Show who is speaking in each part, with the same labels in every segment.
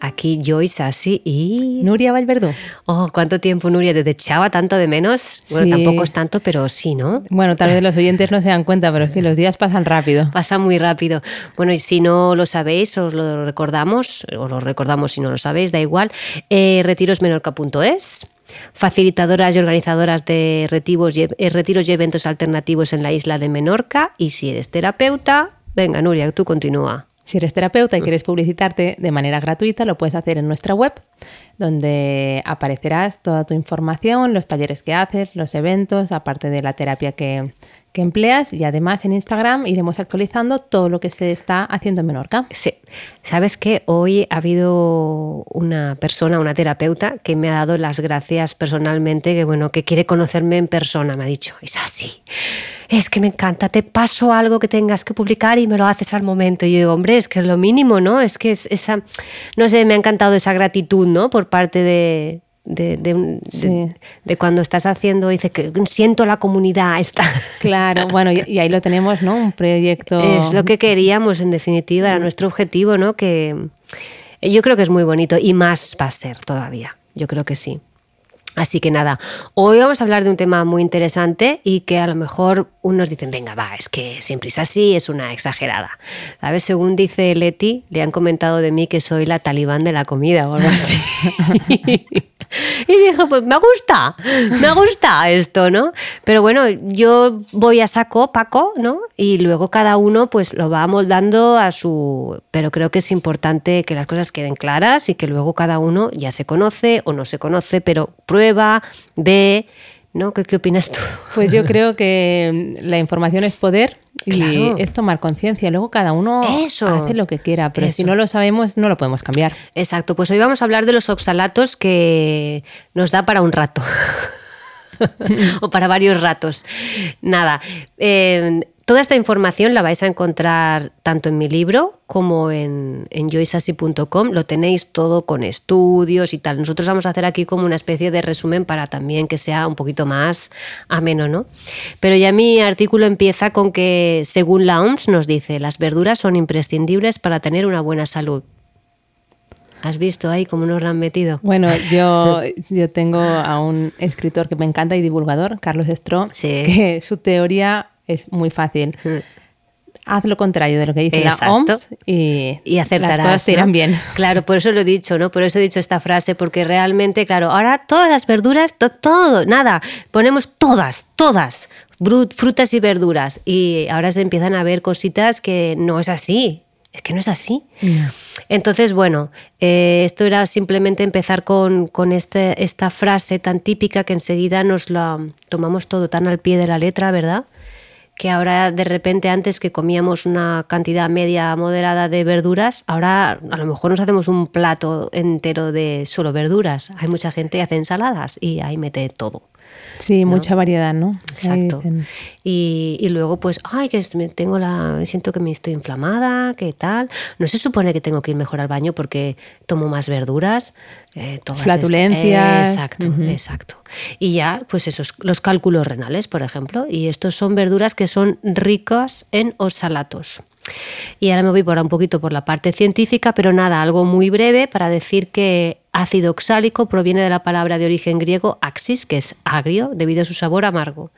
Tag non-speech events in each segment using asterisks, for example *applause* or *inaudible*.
Speaker 1: Aquí Joyce así y...
Speaker 2: Nuria Valverdú.
Speaker 1: Oh, ¿cuánto tiempo, Nuria? Te echaba tanto de menos. Bueno,
Speaker 2: Sí.
Speaker 1: tampoco es tanto, pero sí, ¿no?
Speaker 2: Bueno, tal vez los oyentes no se dan cuenta, pero sí, los días pasan rápido.
Speaker 1: Pasa muy rápido. Bueno, y si no lo sabéis, os lo recordamos, os lo recordamos si no lo sabéis, da igual. Eh, retirosmenorca.es, facilitadoras y organizadoras de retiros y, eh, retiros y eventos alternativos en la isla de Menorca. Y si eres terapeuta, venga, Nuria, tú continúa.
Speaker 2: Si eres terapeuta y quieres publicitarte de manera gratuita, lo puedes hacer en nuestra web, donde aparecerás toda tu información, los talleres que haces, los eventos, aparte de la terapia que, que empleas. Y además en Instagram iremos actualizando todo lo que se está haciendo en Menorca.
Speaker 1: Sí. ¿Sabes qué? Hoy ha habido una persona, una terapeuta, que me ha dado las gracias personalmente, que bueno, que quiere conocerme en persona. Me ha dicho, es así. Es que me encanta, te paso algo que tengas que publicar y me lo haces al momento. Y yo digo, hombre, es que es lo mínimo, ¿no? Es que es esa, no sé, me ha encantado esa gratitud, ¿no? Por parte de, de, de un- de-
Speaker 2: Sí.
Speaker 1: de cuando estás haciendo, dice que siento la comunidad, está.
Speaker 2: Claro, bueno, y, y ahí lo tenemos, ¿no? Un proyecto.
Speaker 1: Es lo que queríamos, en definitiva, era nuestro objetivo, ¿no? Que yo creo que es muy bonito y más va a ser todavía. Yo creo que sí. Así que nada, hoy vamos a hablar de un tema muy interesante y que a lo mejor unos dicen, venga, va, es que siempre es así, es una exagerada. ¿Sabes? Según dice Leti, le han comentado de mí que soy la talibán de la comida o algo así. *laughs* y dijo, pues me gusta, me gusta esto, ¿no? Pero bueno, yo voy a saco, Paco, ¿no? Y luego cada uno pues lo va moldando a su... Pero creo que es importante que las cosas queden claras y que luego cada uno ya se conoce o no se conoce, pero prueba, ve, ¿no? ¿Qué, qué opinas tú?
Speaker 2: Pues yo creo que la información es poder y
Speaker 1: Claro.
Speaker 2: es tomar conciencia. Luego cada uno
Speaker 1: Eso.
Speaker 2: hace lo que quiera, pero si no lo sabemos no lo podemos cambiar.
Speaker 1: Exacto, pues hoy vamos a hablar de los oxalatos que nos da para un rato. *laughs* o para varios ratos. Nada, eh, toda esta información la vais a encontrar tanto en mi libro como en, en. Lo tenéis todo con estudios y tal. Nosotros vamos a hacer aquí como una especie de resumen para también que sea un poquito más ameno, ¿no? Pero ya mi artículo empieza con que, según la OMS, nos dice, las verduras son imprescindibles para tener una buena salud. ¿Has visto ahí cómo nos la han metido?
Speaker 2: Bueno, yo, *laughs* yo tengo a un escritor que me encanta y divulgador, Carlos Estro,
Speaker 1: Sí.
Speaker 2: que su teoría es muy fácil. Haz lo contrario de lo que dice
Speaker 1: Exacto.
Speaker 2: la OMS y,
Speaker 1: y acertarás.
Speaker 2: las cosas te
Speaker 1: ¿no?
Speaker 2: irán bien.
Speaker 1: Claro, por eso lo he dicho, ¿no? Por eso he dicho esta frase, porque realmente, claro, ahora todas las verduras, to- todo, nada, ponemos todas, todas, frutas y verduras. Y ahora se empiezan a ver cositas que no es así. Es que no es así. Entonces, bueno, eh, esto era simplemente empezar con, con este- esta frase tan típica que enseguida nos la tomamos todo tan al pie de la letra, ¿verdad? Que ahora de repente antes que comíamos una cantidad media moderada de verduras, ahora a lo mejor nos hacemos un plato entero de solo verduras. Hay mucha gente que hace ensaladas y ahí mete todo.
Speaker 2: Sí, mucha variedad, ¿no?
Speaker 1: Exacto. Y, y luego pues, ay, que tengo la, siento que me estoy inflamada, ¿qué tal? No se supone que tengo que ir mejor al baño porque tomo más verduras. eh, todas
Speaker 2: Flatulencias,
Speaker 1: Exacto, exacto. Y ya, pues esos, los cálculos renales, por ejemplo. Y estos son verduras que son ricas en oxalatos. Y ahora me voy por un poquito por la parte científica, pero nada, algo muy breve para decir que ácido oxálico proviene de la palabra de origen griego axis, que es agrio, debido a su sabor amargo.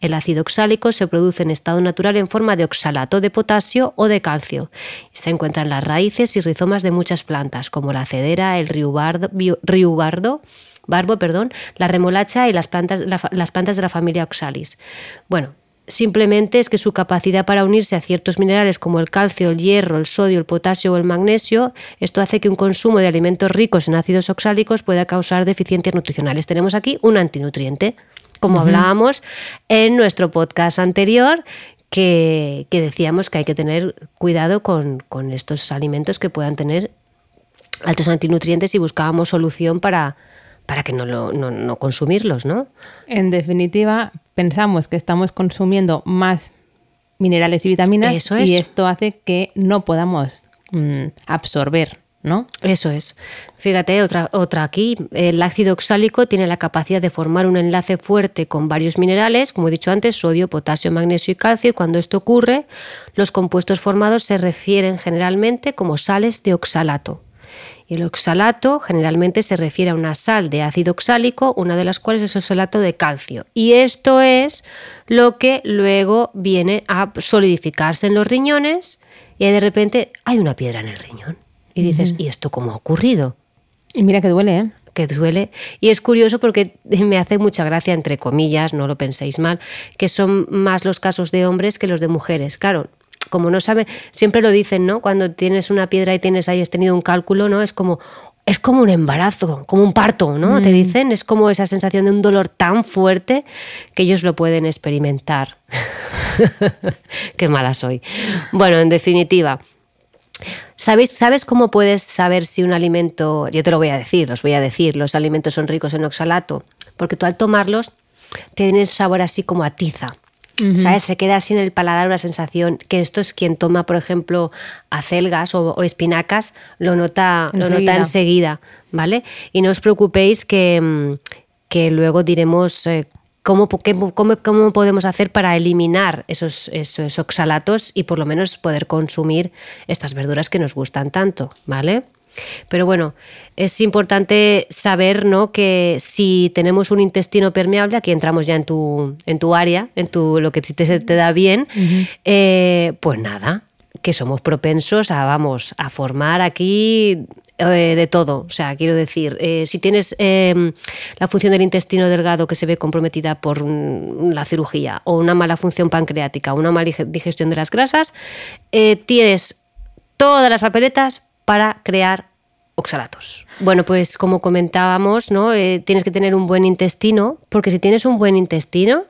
Speaker 1: El ácido oxálico se produce en estado natural en forma de oxalato de potasio o de calcio. Se encuentra en las raíces y rizomas de muchas plantas, como la cedera, el riubardo, barbo, perdón, la remolacha y las plantas, las plantas de la familia Oxalis. Bueno, simplemente es que su capacidad para unirse a ciertos minerales como el calcio, el hierro, el sodio, el potasio o el magnesio, esto hace que un consumo de alimentos ricos en ácidos oxálicos pueda causar deficiencias nutricionales. Tenemos aquí un antinutriente, como hablábamos en nuestro podcast anterior, que, que decíamos que hay que tener cuidado con, con estos alimentos que puedan tener altos antinutrientes y buscábamos solución para, para que no, lo- no, no consumirlos, ¿no?
Speaker 2: En definitiva, pensamos que estamos consumiendo más minerales y vitaminas
Speaker 1: Eso es.
Speaker 2: y esto hace que no podamos mm, absorber, ¿no?
Speaker 1: Eso es. Fíjate, otra, otra aquí. El ácido oxálico tiene la capacidad de formar un enlace fuerte con varios minerales, como he dicho antes, sodio, potasio, magnesio y calcio. Y cuando esto ocurre, los compuestos formados se refieren generalmente como sales de oxalato. Y el oxalato generalmente se refiere a una sal de ácido oxálico, una de las cuales es oxalato de calcio. Y esto es lo que luego viene a solidificarse en los riñones y de repente hay una piedra en el riñón. Y dices, ¿y esto cómo ha ocurrido?
Speaker 2: Y mira que duele, ¿eh?
Speaker 1: que duele. Y es curioso porque *laughs* me hace mucha gracia, entre comillas, no lo penséis mal, que son más los casos de hombres que los de mujeres. Claro, como no sabe, siempre lo dicen, ¿no? Cuando tienes una piedra y tienes ahí, has tenido un cálculo, ¿no? Es como, es como un embarazo, como un parto, ¿no? Te dicen, es como esa sensación de un dolor tan fuerte que ellos lo pueden experimentar. *laughs* Qué mala soy. Bueno, en definitiva, ¿Sabes, ¿Sabes cómo puedes saber si un alimento, yo te lo voy a decir, los voy a decir, los alimentos son ricos en oxalato? Porque tú al tomarlos tienes sabor así como a tiza. ¿Sabes? Se queda así en el paladar una sensación que esto es quien toma, por ejemplo, acelgas o, o espinacas, lo nota, lo nota
Speaker 2: Enseguida.
Speaker 1: enseguida, ¿vale? Y no os preocupéis que, mm, que luego diremos eh, cómo, cómo, cómo podemos hacer para eliminar esos, esos oxalatos y por lo menos poder consumir estas verduras que nos gustan tanto, ¿vale? Pero bueno, es importante saber ¿no? que si tenemos un intestino permeable, aquí entramos ya en tu, en tu área, en tu, lo que te, se te da bien, eh, pues nada, que somos propensos a, vamos, a formar aquí eh, de todo. O sea, quiero decir, eh, si tienes eh, la función del intestino delgado que se ve comprometida por la cirugía o una mala función pancreática o una mala dige- digestión de las grasas, tienes todas las papeletas para crear oxalatos. Bueno, pues como comentábamos, ¿no? Eh, tienes que tener un buen intestino, porque si tienes un buen intestino,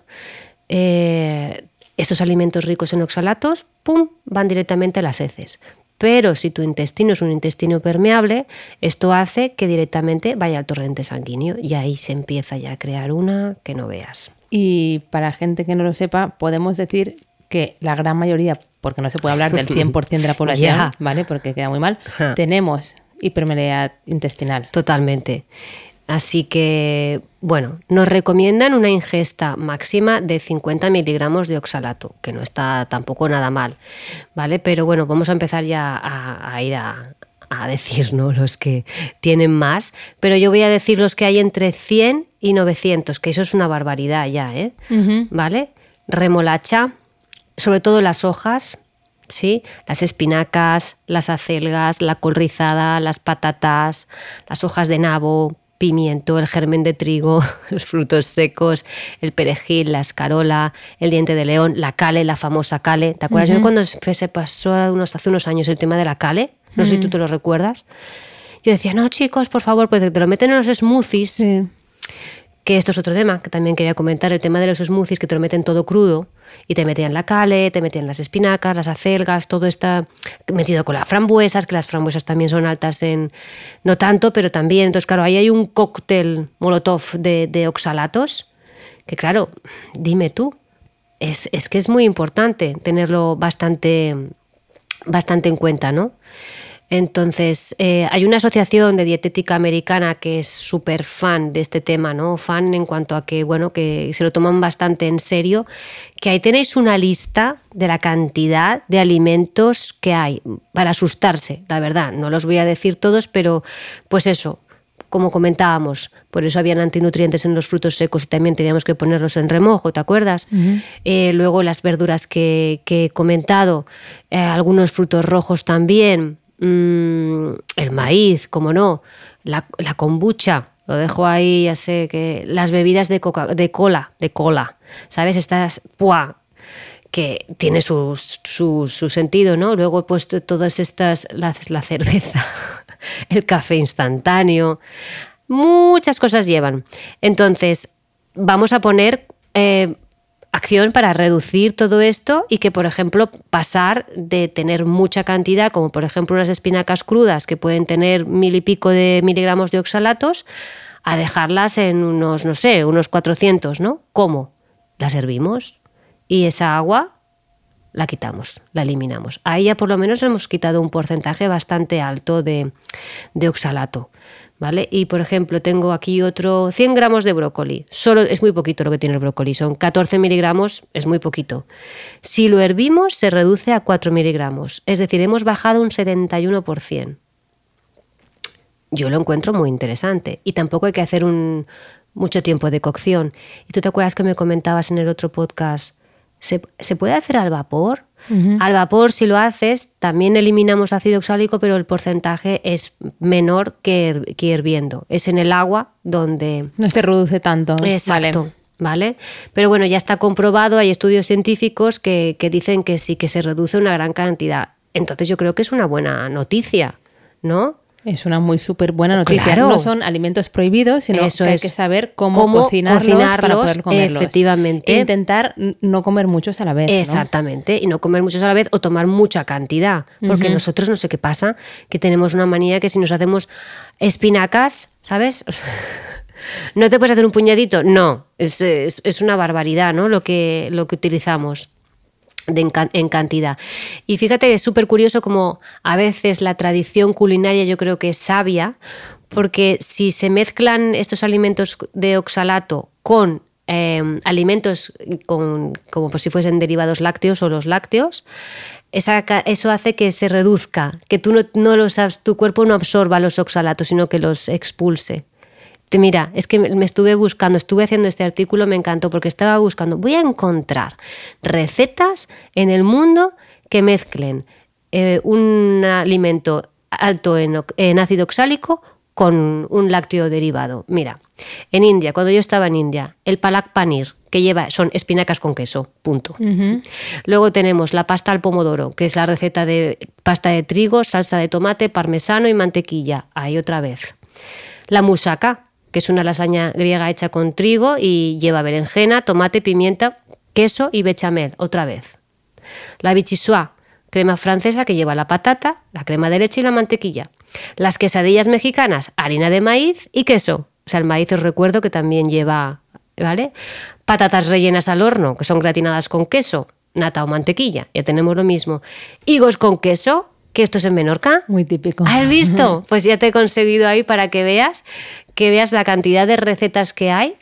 Speaker 1: eh, estos alimentos ricos en oxalatos, ¡pum!, van directamente a las heces. Pero si tu intestino es un intestino permeable, esto hace que directamente vaya al torrente sanguíneo y ahí se empieza ya a crear una que no veas.
Speaker 2: Y para gente que no lo sepa, podemos decir que la gran mayoría, porque no se puede hablar del *laughs* 100% de la población. ¿vale? Porque queda muy mal, tenemos hipermeabilidad intestinal.
Speaker 1: Totalmente. Así que, bueno, nos recomiendan una ingesta máxima de 50 miligramos de oxalato, que no está tampoco nada mal, ¿vale? Pero bueno, vamos a empezar ya a, a ir a, a decir ¿no? los que tienen más, pero yo voy a decir los que hay entre 100 y 900, que eso es una barbaridad ya, ¿eh? ¿Vale? Remolacha, sobre todo las hojas, ¿sí? Las espinacas, las acelgas, la col rizada, las patatas, las hojas de nabo, pimiento, el germen de trigo, *laughs* los frutos secos, el perejil, la escarola, el diente de león, la cale, la famosa cale. ¿Te acuerdas? Yo cuando se pasó unos, hace unos años el tema de la cale, no sé si tú te lo recuerdas, yo decía, no chicos, por favor, pues te lo meten en los smoothies,
Speaker 2: Sí.
Speaker 1: Que esto es otro tema que también quería comentar, el tema de los smoothies que te lo meten todo crudo y te metían la cale, te metían las espinacas, las acelgas, todo está metido con las frambuesas, que las frambuesas también son altas en, no tanto, pero también, entonces claro, ahí hay un cóctel molotov de, de oxalatos, que claro, dime tú, es, es que es muy importante tenerlo bastante, bastante en cuenta, ¿no? Entonces, eh, hay una asociación de dietética americana que es súper fan de este tema, ¿no? Fan en cuanto a que, bueno, que se lo toman bastante en serio, que ahí tenéis una lista de la cantidad de alimentos que hay para asustarse, la verdad. No los voy a decir todos, pero pues eso, como comentábamos, por eso habían antinutrientes en los frutos secos y también teníamos que ponerlos en remojo, ¿te acuerdas? Eh, luego las verduras que, que he comentado, eh, algunos frutos rojos también, mm, el maíz, como no, la, kombucha, lo dejo ahí, ya sé que las bebidas de, coca, de cola, de cola, ¿sabes? Estas, ¡buah! que tiene su, su, sentido, ¿no? Luego he puesto todas estas, la, la cerveza, *laughs* el café instantáneo, muchas cosas llevan. Entonces, vamos a poner eh, acción para reducir todo esto y que, por ejemplo, pasar de tener mucha cantidad, como por ejemplo unas espinacas crudas que pueden tener mil y pico de miligramos de oxalatos, a dejarlas en unos, no sé, unos 400, ¿no? ¿Cómo? Las hervimos y esa agua la quitamos, la eliminamos. Ahí ya por lo menos hemos quitado un porcentaje bastante alto de, de oxalato. ¿Vale? Y por ejemplo, tengo aquí otro 100 gramos de brócoli. Solo es muy poquito lo que tiene el brócoli, son 14 miligramos, es muy poquito. Si lo hervimos, se reduce a 4 miligramos, es decir, hemos bajado un 71%. Yo lo encuentro muy interesante y tampoco hay que hacer mucho tiempo de cocción. ¿Y tú te acuerdas que me comentabas en el otro podcast? ¿Se, se puede hacer al vapor? Al vapor, si lo haces, también eliminamos ácido oxálico, pero el porcentaje es menor que, que hirviendo. Es en el agua donde...
Speaker 2: No se reduce tanto.
Speaker 1: Exacto. Vale. Pero bueno, ya está comprobado, hay estudios científicos que, que dicen que sí, que se reduce una gran cantidad. Entonces yo creo que es una buena noticia, ¿no?
Speaker 2: Es una muy súper buena noticia.
Speaker 1: Claro.
Speaker 2: No son alimentos prohibidos, sino
Speaker 1: Eso
Speaker 2: que hay
Speaker 1: es.
Speaker 2: que saber cómo,
Speaker 1: Cómo
Speaker 2: cocinarlos, para poder comerlos.
Speaker 1: efectivamente.
Speaker 2: E intentar no comer muchos a la vez. ¿no?
Speaker 1: Exactamente, y no comer muchos a la vez o tomar mucha cantidad, porque nosotros no sé qué pasa, que tenemos una manía que si nos hacemos espinacas, ¿sabes? *laughs* ¿No te puedes hacer un puñadito? No, es, es- es una barbaridad, ¿no? Lo que, lo que utilizamos en, can- en cantidad. Y fíjate es súper curioso como a veces la tradición culinaria yo creo que es sabia, porque si se mezclan estos alimentos de oxalato con eh, alimentos con, como si fuesen derivados lácteos o los lácteos, eso hace que se reduzca, que tú no, no los, tu cuerpo no absorba los oxalatos, sino que los expulse. Te- Mira, es que me estuve buscando, estuve haciendo este artículo, me encantó porque estaba buscando, voy a encontrar recetas en el mundo que mezclen eh, un alimento alto en, ácido oxálico con un lácteo derivado. Mira, en India, cuando yo estaba en India, el palak panir, que lleva, son espinacas con queso, punto. Luego tenemos la pasta al pomodoro, que es la receta de pasta de trigo, salsa de tomate, parmesano y mantequilla. Ahí otra vez. La moussaka, que es una lasaña griega hecha con trigo y lleva berenjena, tomate, pimienta, queso y bechamel. Otra vez. La bichisua, crema francesa que lleva la patata, la crema de leche y la mantequilla. Las quesadillas mexicanas, harina de maíz y queso. O sea, el maíz os recuerdo que también lleva, ¿vale? Patatas rellenas al horno, que son gratinadas con queso, nata o mantequilla. Ya tenemos lo mismo. Higos con queso, que esto es en Menorca.
Speaker 2: Muy típico.
Speaker 1: ¿Has visto? Pues ya te he conseguido ahí para que veas, que veas la cantidad de recetas que hay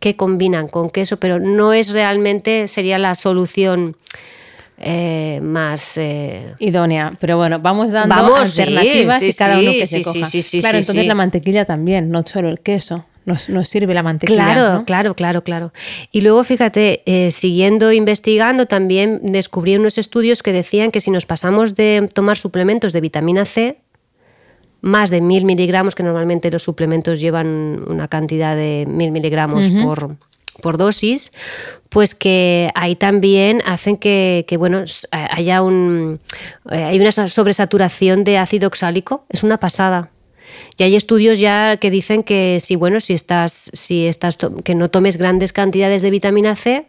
Speaker 1: que combinan con queso, pero no es realmente, sería la solución eh, más... eh,
Speaker 2: Idónea, pero bueno, vamos dando
Speaker 1: Vamos,
Speaker 2: alternativas
Speaker 1: sí,
Speaker 2: y cada uno que
Speaker 1: sí,
Speaker 2: se coja. claro, entonces la mantequilla también, no solo el queso. Nos, nos sirve la mantequilla.
Speaker 1: Claro,
Speaker 2: ¿no?
Speaker 1: claro, claro, claro. Y luego, fíjate, eh, siguiendo investigando, también descubrí unos estudios que decían que si nos pasamos de tomar suplementos de vitamina C, más de mil miligramos, que normalmente los suplementos llevan una cantidad de mil miligramos por, por dosis, pues que ahí también hacen que, que, bueno, haya un, eh, hay una sobresaturación de ácido oxálico, es una pasada. Y hay estudios ya que dicen que si bueno, si estás, si estás que no tomes grandes cantidades de vitamina C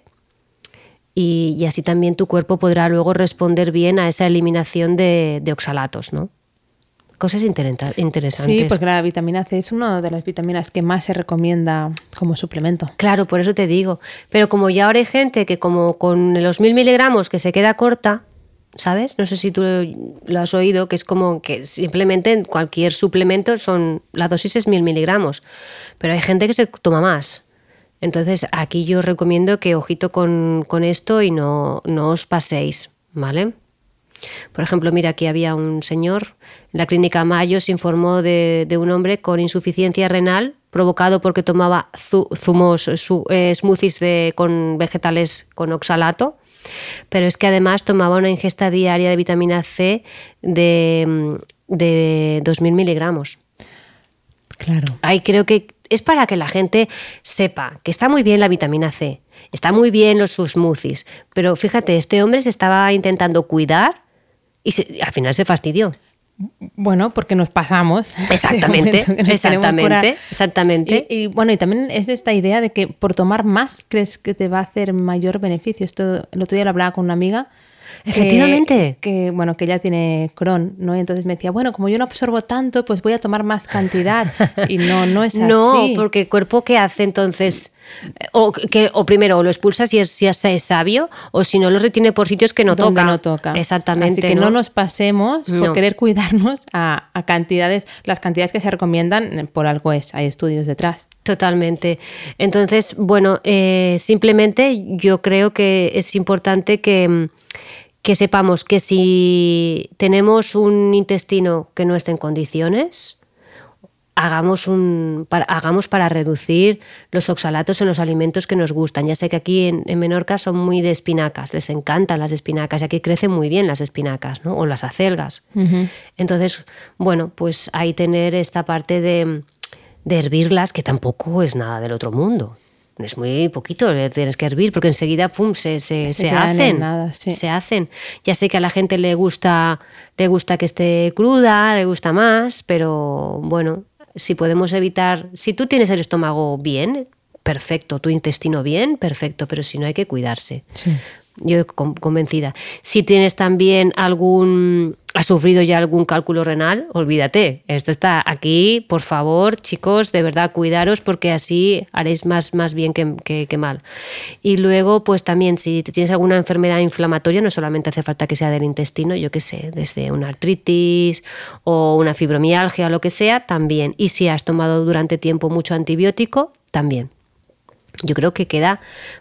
Speaker 1: y, y así también tu cuerpo podrá luego responder bien a esa eliminación de, de oxalatos, ¿no? Cosas interesantes.
Speaker 2: Sí, porque la vitamina C es una de las vitaminas que más se recomienda como suplemento.
Speaker 1: Claro, por eso te digo. Pero como ya ahora hay gente que como con los mil miligramos que se queda corta, ¿sabes? No sé si tú lo has oído, que es como que simplemente en cualquier suplemento son la dosis es mil miligramos, pero hay gente que se toma más. Entonces aquí yo recomiendo que ojito con, esto y no, no os paséis, ¿vale? Por ejemplo, mira, aquí había un señor, en la clínica Mayo se informó de, un hombre con insuficiencia renal provocado porque tomaba zu- zumos, eh, smoothies con vegetales con oxalato, pero es que además tomaba una ingesta diaria de vitamina C de, mm, de 2.000 miligramos.
Speaker 2: Claro.
Speaker 1: Ahí creo que es para que la gente sepa que está muy bien la vitamina C, está muy bien los smoothies, pero fíjate, este hombre se estaba intentando cuidar y se- al final se fastidió.
Speaker 2: Bueno, porque nos pasamos. *laughs*
Speaker 1: Exactamente, exactamente, exactamente.
Speaker 2: Y, y, bueno, y también es esta idea de que por tomar más crees que te va a hacer mayor beneficio. Esto el otro día lo hablaba con una amiga
Speaker 1: Efectivamente.
Speaker 2: Que, bueno, que ella tiene Crohn, ¿no? Y entonces me decía, bueno, como yo no absorbo tanto, pues voy a tomar más cantidad. *laughs* Y no, no es así.
Speaker 1: No, porque el cuerpo, ¿qué hace entonces? O, que, o primero, o lo expulsa si es, si es sabio, o si no, lo retiene por sitios que no
Speaker 2: Donde
Speaker 1: toca.
Speaker 2: no toca.
Speaker 1: Exactamente.
Speaker 2: Así que no, nos pasemos por
Speaker 1: No.
Speaker 2: querer cuidarnos a, a cantidades, las cantidades que se recomiendan por algo es, hay estudios detrás.
Speaker 1: Totalmente. Entonces, bueno, eh, simplemente yo creo que es importante que, que sepamos que si tenemos un intestino que no esté en condiciones, hagamos, un, para, hagamos para reducir los oxalatos en los alimentos que nos gustan. Ya sé que aquí en, en Menorca son muy de espinacas, les encantan las espinacas y aquí crecen muy bien las espinacas ¿no? o las acelgas. Entonces, bueno, pues ahí tener esta parte de, de hervirlas, que tampoco es nada del otro mundo. Es muy poquito, le tienes que hervir porque enseguida pum, se, se,
Speaker 2: Se
Speaker 1: hacen.
Speaker 2: nada, sí.
Speaker 1: Se hacen. Ya sé que a la gente le gusta, le gusta que esté cruda, le gusta más, pero bueno, si podemos evitar, si tú tienes el estómago bien, perfecto, tu intestino bien, perfecto, pero si no hay que cuidarse.
Speaker 2: Sí.
Speaker 1: Yo con- convencida. Si tienes también algún, has sufrido ya algún cálculo renal, olvídate. Esto está aquí, por favor, chicos, de verdad, cuidaros porque así haréis más, más bien que, que- que mal. Y luego, pues también, si tienes alguna enfermedad inflamatoria, no solamente hace falta que sea del intestino, yo qué sé, desde una artritis o una fibromialgia lo que sea, también. Y si has tomado durante tiempo mucho antibiótico, también. Yo creo que queda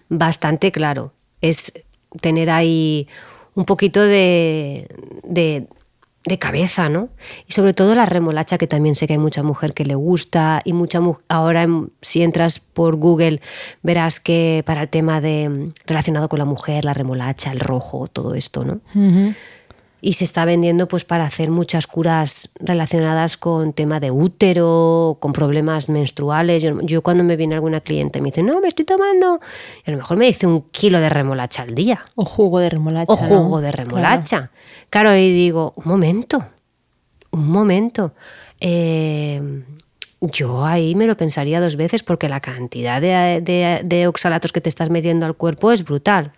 Speaker 1: bastante claro. Es tener ahí un poquito de, de, cabeza, ¿no? Y sobre todo la remolacha, que también sé que hay mucha mujer que le gusta y mucha mu- ahora si entras por Google verás que para el tema de relacionado con la mujer, la remolacha, el rojo, todo esto, ¿no? Y se está vendiendo pues para hacer muchas curas relacionadas con tema de útero, con problemas menstruales. Yo, yo cuando me viene alguna cliente me dice, no, me estoy tomando, y a lo mejor me dice un kilo de remolacha al día,
Speaker 2: O jugo de remolacha.
Speaker 1: o jugo
Speaker 2: ¿no?
Speaker 1: de remolacha. Claro, y digo, un momento, un momento. Eh, yo ahí me lo pensaría dos veces porque la cantidad de, de- de oxalatos que te estás metiendo al cuerpo es brutal.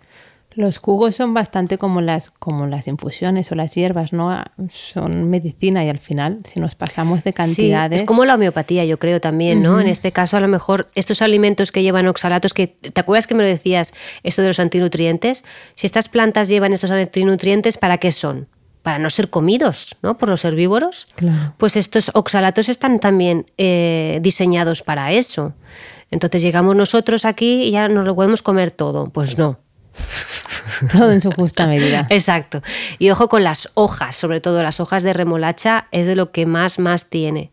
Speaker 2: Los jugos son bastante como las, como las infusiones o las hierbas, ¿no? Ah, Son medicina y al final, si nos pasamos de cantidades.
Speaker 1: Sí, es como la homeopatía, yo creo también, ¿no? En este caso, a lo mejor estos alimentos que llevan oxalatos, que ¿te acuerdas que me lo decías esto de los antinutrientes? Si estas plantas llevan estos antinutrientes, ¿para qué son? Para no ser comidos, ¿no? Por los herbívoros.
Speaker 2: Claro.
Speaker 1: Pues estos oxalatos están también eh, diseñados para eso. Entonces llegamos nosotros aquí y ya nos lo podemos comer todo. Pues no. *laughs*
Speaker 2: Todo en su justa medida.
Speaker 1: Exacto. Y ojo con las hojas, sobre todo las hojas de remolacha es de lo que más, más tiene.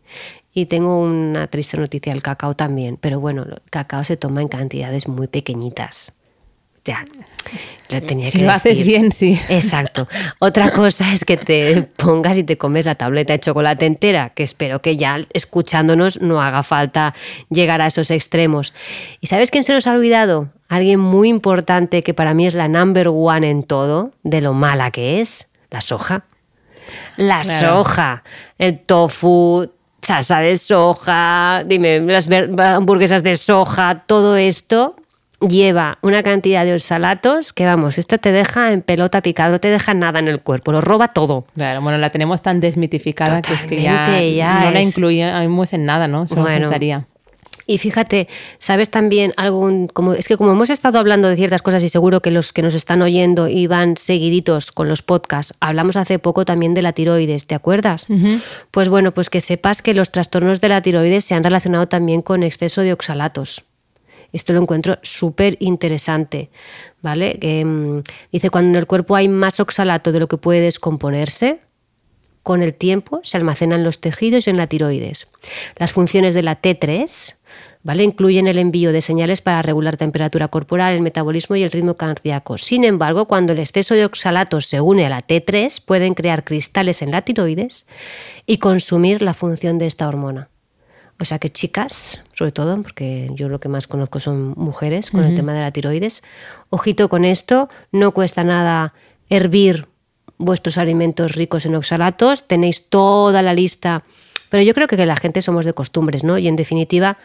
Speaker 1: Y tengo una triste noticia, el cacao también. Pero bueno, el cacao se toma en cantidades muy pequeñitas. Ya, lo tenía
Speaker 2: Si
Speaker 1: que
Speaker 2: lo haces bien, sí.
Speaker 1: Exacto. Otra cosa es que te *laughs* pongas y te comes la tableta de chocolate entera, que espero que ya escuchándonos no haga falta llegar a esos extremos. ¿Y sabes quién se nos ha olvidado? Alguien muy importante que para mí es la number one en todo, de lo mala que es, la soja. La
Speaker 2: Claro.
Speaker 1: soja, el tofu, salsa de soja, dime, las hamburguesas de soja, todo esto lleva una cantidad de oxalatos que vamos, esta te deja en pelota picada, no te deja nada en el cuerpo, lo roba todo.
Speaker 2: Claro, bueno, la tenemos tan desmitificada que es que ya,
Speaker 1: Totalmente, ya
Speaker 2: no la
Speaker 1: es-
Speaker 2: incluimos en nada, ¿no? Solo
Speaker 1: Bueno. Y fíjate, sabes también algún, como es que como hemos estado hablando de ciertas cosas y seguro que los que nos están oyendo y van seguiditos con los podcasts, hablamos hace poco también de la tiroides, ¿te acuerdas? Pues bueno, pues que sepas que los trastornos de la tiroides se han relacionado también con exceso de oxalatos. Esto lo encuentro súper interesante, ¿vale? Mm, dice, cuando en el cuerpo hay más oxalato de lo que puede descomponerse, con el tiempo se almacenan los tejidos y en la tiroides. Las funciones de la T3 ¿vale? incluyen el envío de señales para regular temperatura corporal, el metabolismo y el ritmo cardíaco. Sin embargo, cuando el exceso de oxalatos se une a la T3, pueden crear cristales en la tiroides y consumir la función de esta hormona. O sea que chicas, sobre todo, porque yo lo que más conozco son mujeres con el tema de la tiroides, ojito con esto, no cuesta nada hervir vuestros alimentos ricos en oxalatos, tenéis toda la lista, pero yo creo que la gente somos de costumbres, ¿no? Y en definitiva,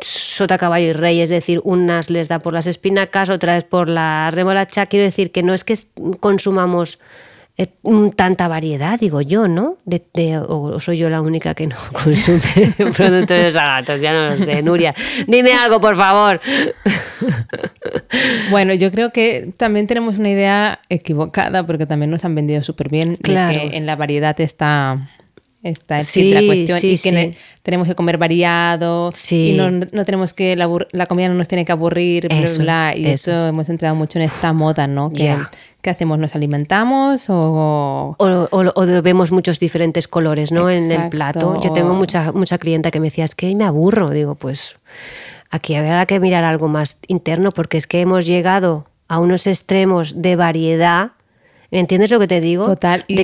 Speaker 1: sota, caballo y rey, es decir, unas les da por las espinacas, otras por la remolacha. Quiero decir que no es que consumamos tanta variedad, digo yo, ¿no? De, o soy yo la única que no *laughs* consume *laughs* productos de salatos, ya no lo sé. Nuria, dime algo, por favor. *laughs*
Speaker 2: Bueno, yo creo que también tenemos una idea equivocada porque también nos han vendido súper bien claro. que en la variedad está Está sí, la cuestión y que tenemos que comer variado y no, no, tenemos que la, comida no nos tiene que aburrir bla, y eso, hemos entrado mucho en esta moda no que, ¿qué hacemos nos alimentamos o...
Speaker 1: O, vemos muchos diferentes colores no en el plato. Yo tengo mucha mucha clienta que me decía es que me aburro digo pues aquí habrá que mirar algo más interno porque es que hemos llegado a unos extremos de variedad ¿Entiendes lo que te digo?
Speaker 2: Total.
Speaker 1: Y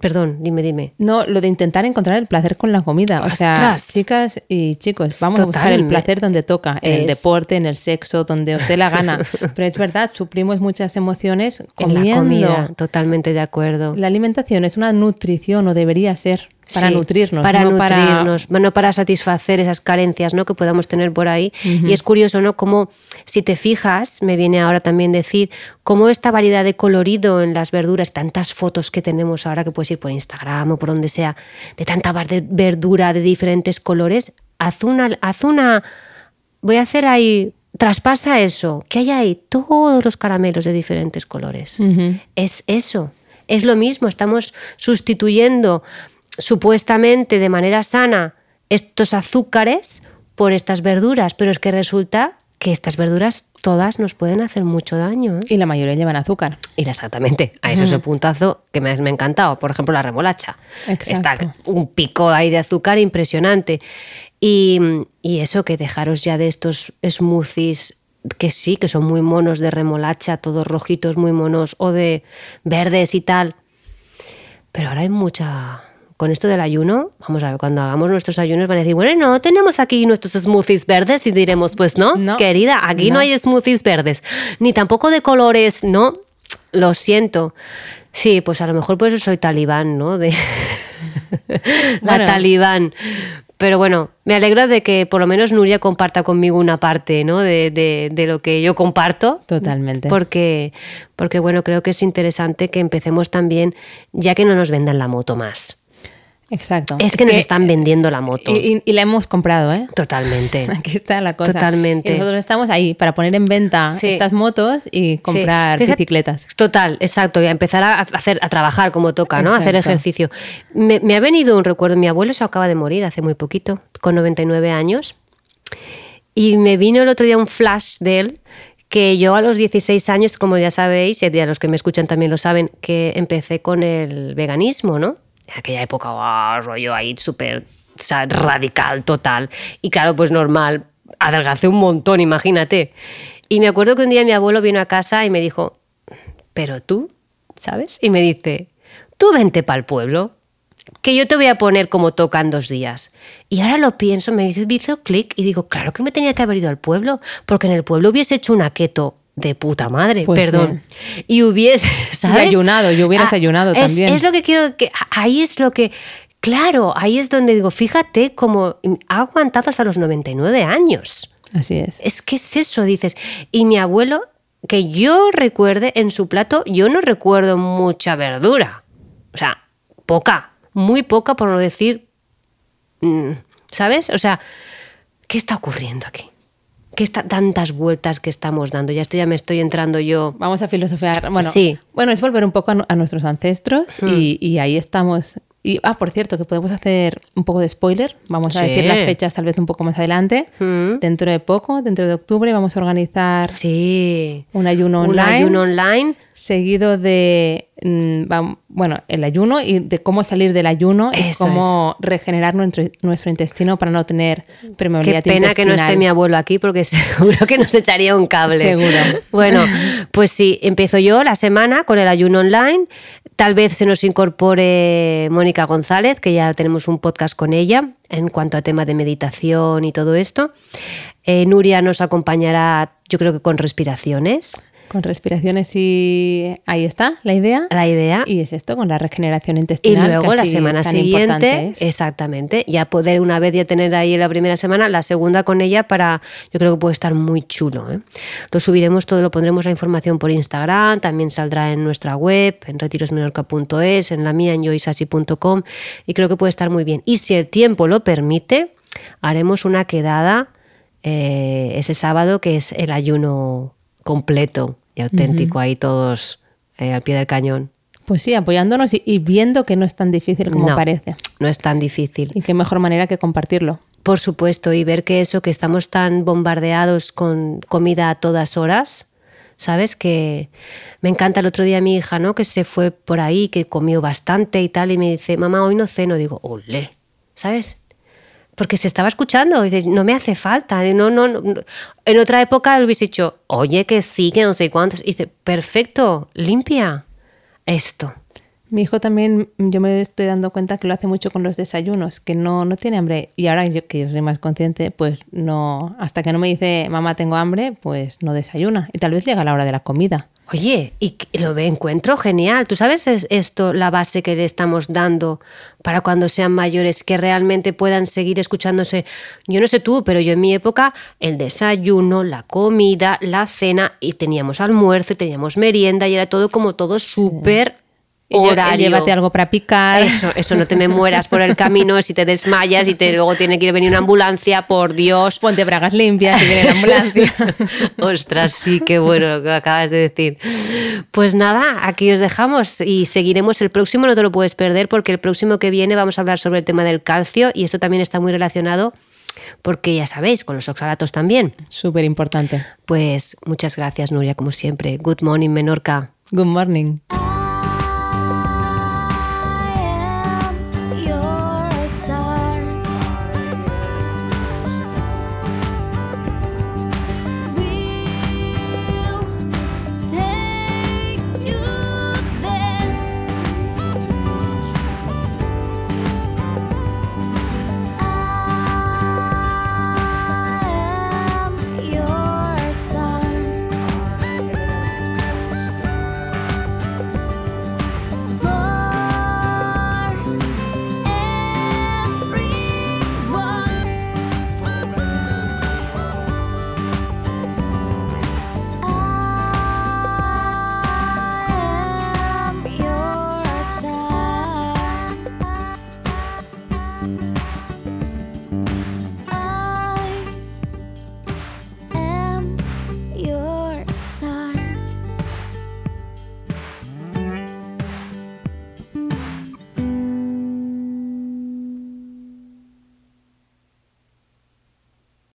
Speaker 1: Perdón, dime, dime.
Speaker 2: No, lo de intentar encontrar el placer con la comida. O sea, chicas y chicos, vamos a buscar el placer donde toca, en el deporte, en el sexo, donde os dé la gana. *laughs* Pero es verdad, suplimos muchas emociones comiendo. En la comida,
Speaker 1: totalmente de acuerdo.
Speaker 2: La alimentación es una nutrición o debería ser. Para nutrirnos.
Speaker 1: Para nutrirnos, para... para satisfacer esas carencias ¿no? que podamos tener por ahí. Y es curioso, ¿no? Como si te fijas, me viene ahora también decir, cómo esta variedad de colorido en las verduras, tantas fotos que tenemos ahora que puedes ir por Instagram o por donde sea, de tanta verdura de diferentes colores, haz una, haz una. Voy a hacer ahí traspasa eso, que hay ahí todos los caramelos de diferentes colores. Es eso, es lo mismo, estamos sustituyendo supuestamente de manera sana estos azúcares por estas verduras, pero es que resulta que estas verduras todas nos pueden hacer mucho daño. ¿eh?
Speaker 2: Y la mayoría llevan azúcar.
Speaker 1: Y exactamente, a eso es el puntazo que me, me, ha encantado. Por ejemplo, la remolacha. Está un pico ahí de azúcar impresionante. Y, y, eso que dejaros ya de estos smoothies que sí, que son muy monos de remolacha, todos rojitos, muy monos, o de verdes y tal. Pero ahora hay mucha con esto del ayuno, vamos a ver, cuando hagamos nuestros ayunos van a decir, bueno, no, tenemos aquí nuestros smoothies verdes y diremos, pues no, querida, aquí no. hay smoothies verdes, ni tampoco de colores, no, lo siento. Sí, pues a lo mejor por eso soy talibán, ¿no? De *laughs* la talibán. Pero bueno, me alegro de que por lo menos Nuria comparta conmigo una parte ¿no? de, de, de, lo que yo comparto.
Speaker 2: Totalmente.
Speaker 1: Porque, porque, bueno, creo que es interesante que empecemos también, ya que no nos vendan la moto más.
Speaker 2: Exacto.
Speaker 1: Es que nos están vendiendo la moto.
Speaker 2: Y, la hemos comprado, ¿eh?
Speaker 1: Totalmente. *laughs*
Speaker 2: Aquí está la cosa.
Speaker 1: Totalmente.
Speaker 2: Y nosotros estamos ahí para poner en venta estas motos y comprar bicicletas.
Speaker 1: Total, exacto. Y a empezar a, hacer, a trabajar como toca, ¿no? A hacer ejercicio. Me, me, ha venido un recuerdo. Mi abuelo se acaba de morir hace muy poquito, con 99 años. Y me vino el otro día un flash de él que yo a los 16 años, como ya sabéis, y a los que me escuchan también lo saben, que empecé con el veganismo, ¿no? En aquella época, oh, rollo ahí súper radical, total. Y claro, pues normal, adelgacé un montón, imagínate. Y me acuerdo que un día mi abuelo vino a casa y me dijo, pero tú, ¿sabes? Y me dice, tú vente para el pueblo, que yo te voy a poner como toca en dos días. Y ahora lo pienso, me hizo clic y digo, claro que me tenía que haber ido al pueblo, porque en el pueblo hubiese hecho una keto de puta madre, pues perdón. Y hubiese, *laughs* ¿sabes?
Speaker 2: ayunado, yo hubieras ah, ayunado también.
Speaker 1: Es lo que quiero que ahí es lo que claro, ahí es donde digo, fíjate cómo ha aguantado hasta los 99 años.
Speaker 2: Así es.
Speaker 1: Es que es eso, dices. Y mi abuelo, que yo recuerde en su plato, yo no recuerdo mucha verdura. O sea, poca, muy poca por no decir, mm, ¿sabes? O sea, ¿qué está ocurriendo aquí? ¿Qué está, tantas vueltas que estamos dando? Ya estoy, ya me estoy entrando yo.
Speaker 2: Vamos a filosofear. Bueno, sí. bueno es volver un poco a, nuestros ancestros mm. y, ahí estamos. Y, ah, por cierto, que podemos hacer un poco de spoiler. Vamos a decir las fechas tal vez un poco más adelante. Mm. Dentro de poco, dentro de octubre, vamos a organizar
Speaker 1: sí.
Speaker 2: un ayuno online. Un
Speaker 1: ayuno online.
Speaker 2: Seguido de Mm, bueno, el ayuno y de cómo salir del ayuno y cómo regenerar nuestro, nuestro, intestino para no tener permeabilidad
Speaker 1: Qué pena que no esté mi abuelo aquí porque *laughs* seguro que nos echaría un cable.
Speaker 2: Seguro.
Speaker 1: Bueno, *laughs* pues sí, empiezo yo la semana con el ayuno online. Tal vez se nos incorpore Mónica González, que ya tenemos un podcast con ella en cuanto a temas de meditación y todo esto. Eh, Nuria nos acompañará, yo creo que con respiraciones
Speaker 2: Con respiraciones y ahí está la idea.
Speaker 1: La idea.
Speaker 2: Y es esto, con la regeneración
Speaker 1: Y
Speaker 2: intestinal.
Speaker 1: luego la semana siguiente, exactamente, ya poder una vez ya tener ahí la primera semana, la segunda con ella para, yo creo que puede estar muy chulo. ¿eh? Lo subiremos todo, lo pondremos la información por Instagram, también saldrá en nuestra web, en retirosmenorca.es, en la mía, en yoisasi.com y creo que puede estar muy bien. Y si el tiempo lo permite, haremos una quedada eh, ese sábado que es el ayuno completo y auténtico, ahí todos eh, al pie del cañón.
Speaker 2: Pues sí, apoyándonos y, y viendo que no es tan difícil como
Speaker 1: No.
Speaker 2: parece.
Speaker 1: No es tan difícil.
Speaker 2: Y qué mejor manera que compartirlo.
Speaker 1: Por supuesto, y ver que eso, que estamos tan bombardeados con comida a todas horas, ¿sabes? Que me encanta el otro día mi hija, ¿no? Que se fue por ahí, que comió bastante y tal, y me dice, mamá, hoy no ceno. Digo, ole, ¿sabes? Porque se estaba escuchando, y dice, no me hace falta. No, no, no. En otra época le hubiese dicho, oye, que sí, que no sé cuántos. Dice, perfecto, limpia esto.
Speaker 2: Mi hijo también, yo me estoy dando cuenta que lo hace mucho con los desayunos, que no, no tiene hambre. Y ahora que yo soy más consciente, pues no, hasta que no me dice, mamá, tengo hambre, pues no desayuna. Y tal vez llega la hora de la comida.
Speaker 1: Oye, y lo encuentro genial. ¿Tú sabes es- esto, la base que le estamos dando para cuando sean mayores, que realmente puedan seguir escuchándose? Yo no sé tú, pero yo en mi época, el desayuno, la comida, la cena, y teníamos almuerzo, y teníamos merienda, y era todo como todo súper horario.
Speaker 2: llévate algo para picar.
Speaker 1: Eso, eso, no te me mueras por el camino si te desmayas y te, luego tiene que venir una ambulancia, por Dios.
Speaker 2: Ponte bragas limpias y viene la ambulancia. *laughs*
Speaker 1: Ostras, sí, qué bueno lo que acabas de decir. Pues nada, aquí os dejamos y seguiremos el próximo, no te lo puedes perder porque el próximo que viene vamos a hablar sobre el tema del calcio y esto también está muy relacionado porque ya sabéis, con los oxalatos también.
Speaker 2: Súper importante.
Speaker 1: Pues muchas gracias, Nuria, como siempre. Good morning, Menorca.
Speaker 2: Good morning.